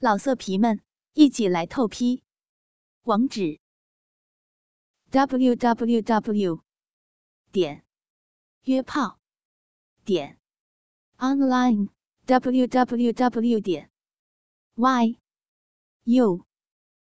老色皮们，一起来透批！网址：w w w 点约炮点 online w w w 点 y u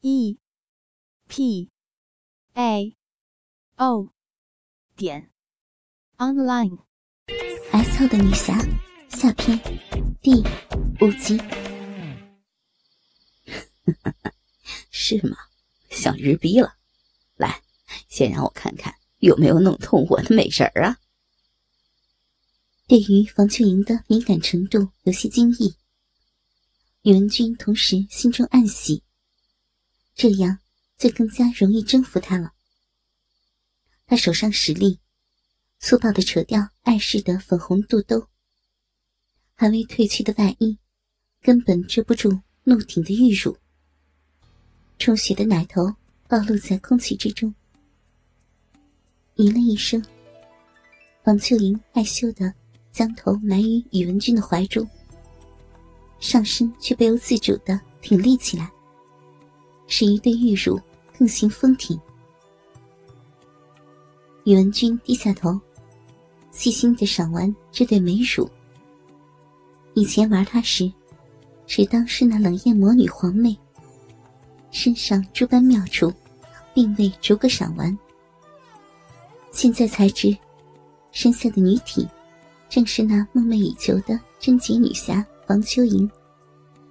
e p a o 点 online。S 号的女侠下篇第五集。是吗？想日逼了？来，先让我看看有没有弄痛我的美人儿啊！对于房秋莹的敏感程度有些惊异，宇文君同时心中暗喜，这样就更加容易征服她了。他手上使力，粗暴的扯掉碍事的粉红肚兜，还未褪去的外衣根本遮不住怒挺的玉乳。充血的奶头暴露在空气之中，咦了一声，王秋莹害羞的将头埋于宇文君的怀中，上身却不由自主的挺立起来，使一对玉乳更显丰挺。宇文君低下头，细心的赏玩这对美乳。以前玩她时，只当是那冷艳魔女皇妹。身上诸般妙处，并未逐个赏完。现在才知，身下的女体，正是那梦寐以求的贞洁女侠王秋莹。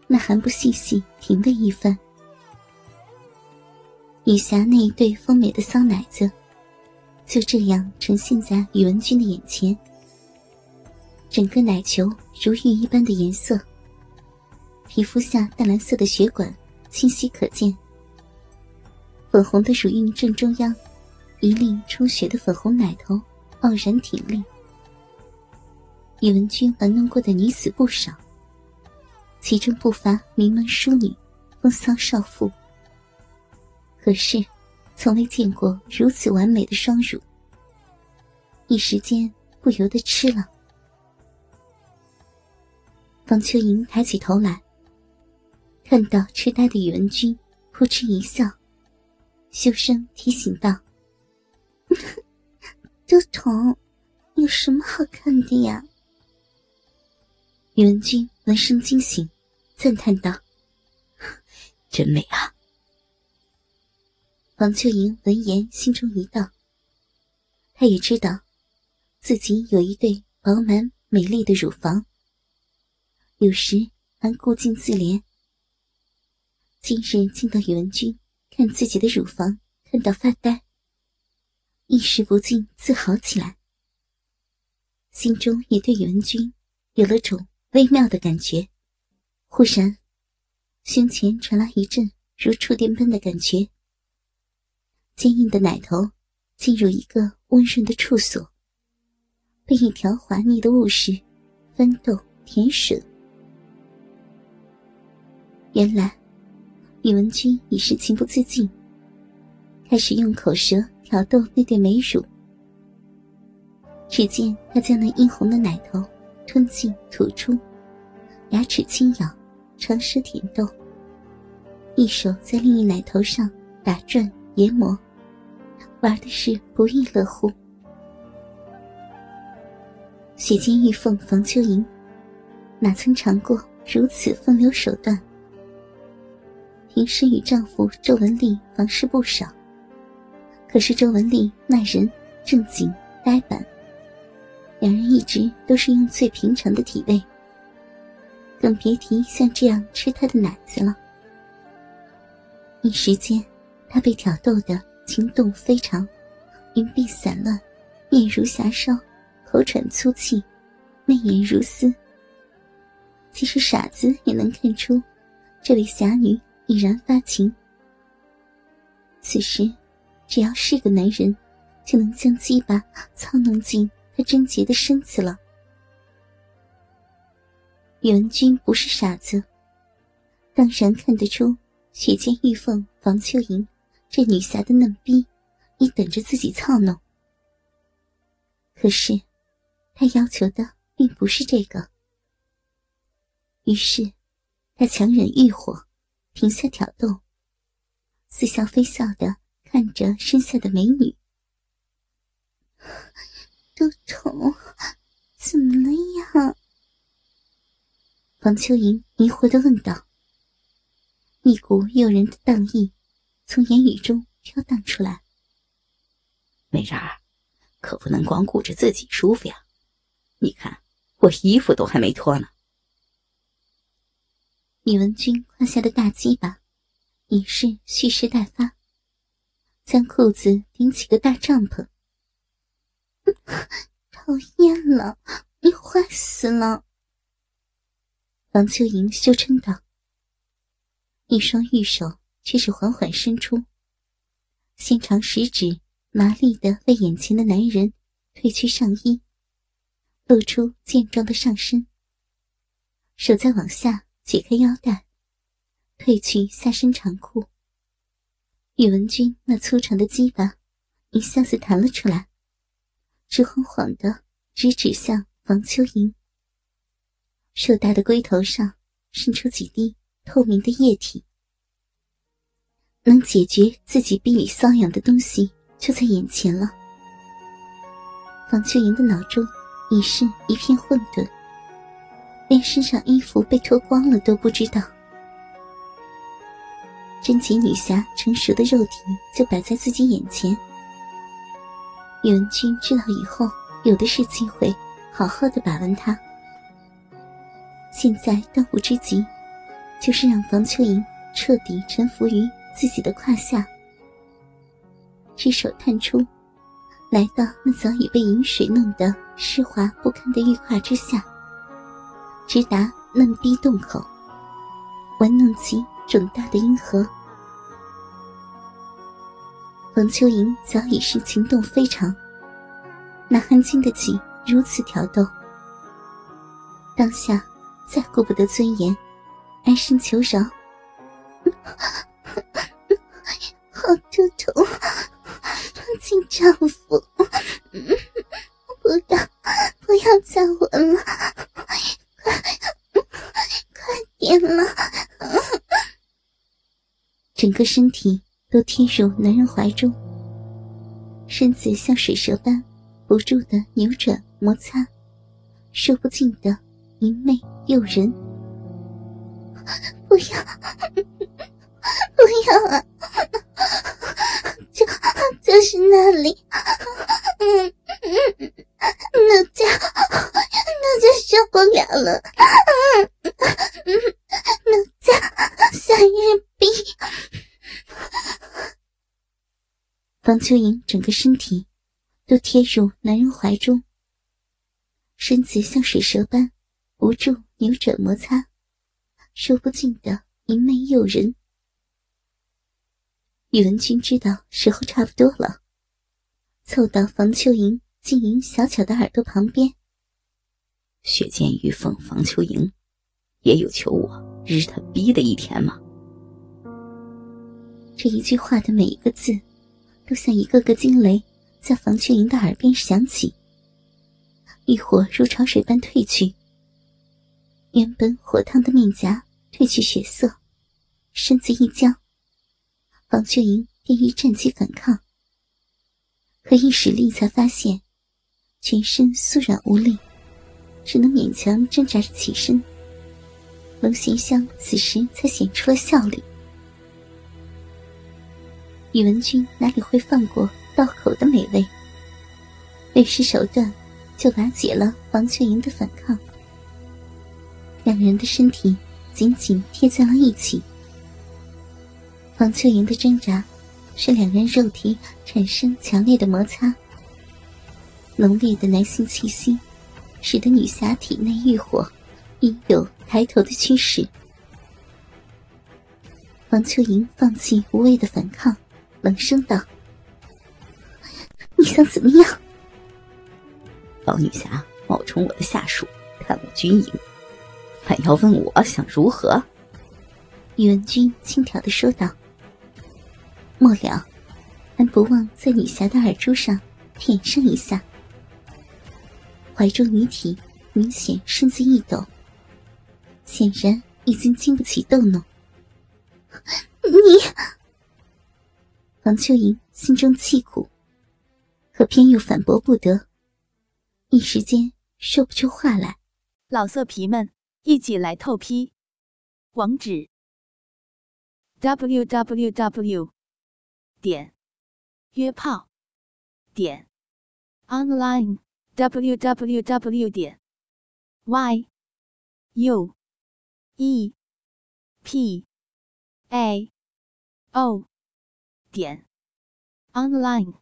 那还不细细品味一番？女侠那一对丰美的骚奶子，就这样呈现在宇文君的眼前。整个奶球如玉一般的颜色，皮肤下淡蓝色的血管。清晰可见，粉红的乳晕正中央，一粒充血的粉红奶头傲然挺立。宇文君玩弄过的女子不少，其中不乏名门淑女、风骚少妇。可是，从未见过如此完美的双乳，一时间不由得痴了。方秋莹抬起头来。看到痴呆的宇文君，扑哧一笑，修声提醒道：“都疼，有什么好看的呀？”宇文君闻声惊醒，赞叹道：“真美啊！”王秋莹闻言，心中一荡。她也知道，自己有一对饱满美丽的乳房，有时还顾敬自怜。今日见到宇文君看自己的乳房，看到发呆，一时不禁自豪起来，心中也对宇文君有了种微妙的感觉。忽然，胸前传来一阵如触电般的感觉，坚硬的奶头进入一个温润的处所，被一条滑腻的物事翻动舔吮。原来。宇文君已是情不自禁，开始用口舌挑逗那对美乳。只见他将那殷红的奶头吞进吐出，牙齿轻咬，长舌舔逗，一手在另一奶头上打转研磨，玩的是不亦乐乎。血溅玉凤房秋莹，哪曾尝过如此风流手段？平时与丈夫周文丽房事不少，可是周文丽那人正经呆板，两人一直都是用最平常的体位，更别提像这样吃她的奶子了。一时间，她被挑逗的情动非常，云鬓散乱，面如霞烧，口喘粗气，媚眼如丝。即使傻子也能看出，这位侠女。已然发情。此时，只要是个男人，就能将鸡巴操弄进他贞洁的身子了。宇文君不是傻子，当然看得出雪见玉凤房秋莹这女侠的嫩逼，已等着自己操弄。可是，他要求的并不是这个。于是。他强忍欲火，停下挑逗，似笑非笑的看着身下的美女。都痛，怎么了呀？王秋莹疑惑的问道。一股诱人的荡意从言语中飘荡出来。美人儿，可不能光顾着自己舒服呀！你看，我衣服都还没脱呢。李文君胯下的大鸡巴已是蓄势待发，将裤子顶起个大帐篷。讨厌了，你坏死了！王秋莹羞嗔道。一双玉手却是缓缓伸出，纤长食指麻利的为眼前的男人褪去上衣，露出健壮的上身。手再往下解开腰带，褪去下身长裤。宇文君那粗长的鸡巴一下子弹了出来，直晃晃的直指向房秋莹。硕大的龟头上渗出几滴。透明的液体，能解决自己臂里瘙痒的东西就在眼前了。房秋莹的脑中已是一片混沌，连身上衣服被脱光了都不知道。贞洁女侠成熟的肉体就摆在自己眼前，宇文君知道以后有的是机会好好的把玩她。现在当务之急。就是让房秋莹彻底臣服于自己的胯下，只手探出，来到那早已被饮水弄得湿滑不堪的玉胯之下，直达嫩逼洞口，玩弄其肿大的阴核。冯秋莹早已是情动非常，哪还经得起如此挑逗？当下再顾不得尊严。哀声求饶，好痛痛，亲丈夫，不要不要再吻了，快快点了！整个身体都贴入男人怀中，身子像水蛇般不住的扭转摩擦，说不尽的明媚诱人。不要，不要啊！就就是那里，嗯嗯，那家那就受不了了，嗯嗯，那家夏日逼。房秋莹整个身体都贴入男人怀中，身子像水蛇般不住扭转摩擦。说不尽的明媚诱人。宇文君知道时候差不多了，凑到房秋莹晶莹小巧的耳朵旁边。血溅玉凤，房秋莹也有求我日他逼的一天吗？这一句话的每一个字，都像一个个惊雷，在房雀莹的耳边响起。欲火如潮水般退去。原本火烫的面颊褪去血色，身子一僵，房雀莹便欲站起反抗，可一使力才发现全身酥软无力，只能勉强挣扎着起身。龙涎香此时才显出了笑脸。宇文君哪里会放过道口的美味，略施手段就瓦解了王秋莹的反抗。两人的身体紧紧贴在了一起。黄秋莹的挣扎，使两人肉体产生强烈的摩擦。浓烈的男性气息，使得女侠体内欲火已有抬头的趋势。黄秋莹放弃无谓的反抗，冷声道：“你想怎么样？”方女侠冒充我的下属，探我军营。还要问我想如何？宇文君轻佻的说道。末了，还不忘在女侠的耳珠上舔上一下。怀中女体明显身子一抖，显然已经经不起逗弄。你，王秋莹心中气苦，可偏又反驳不得，一时间说不出话来。老色皮们，一起来透批，网址：w w w 点约炮点 online w w w 点 y u e p a o 点 online。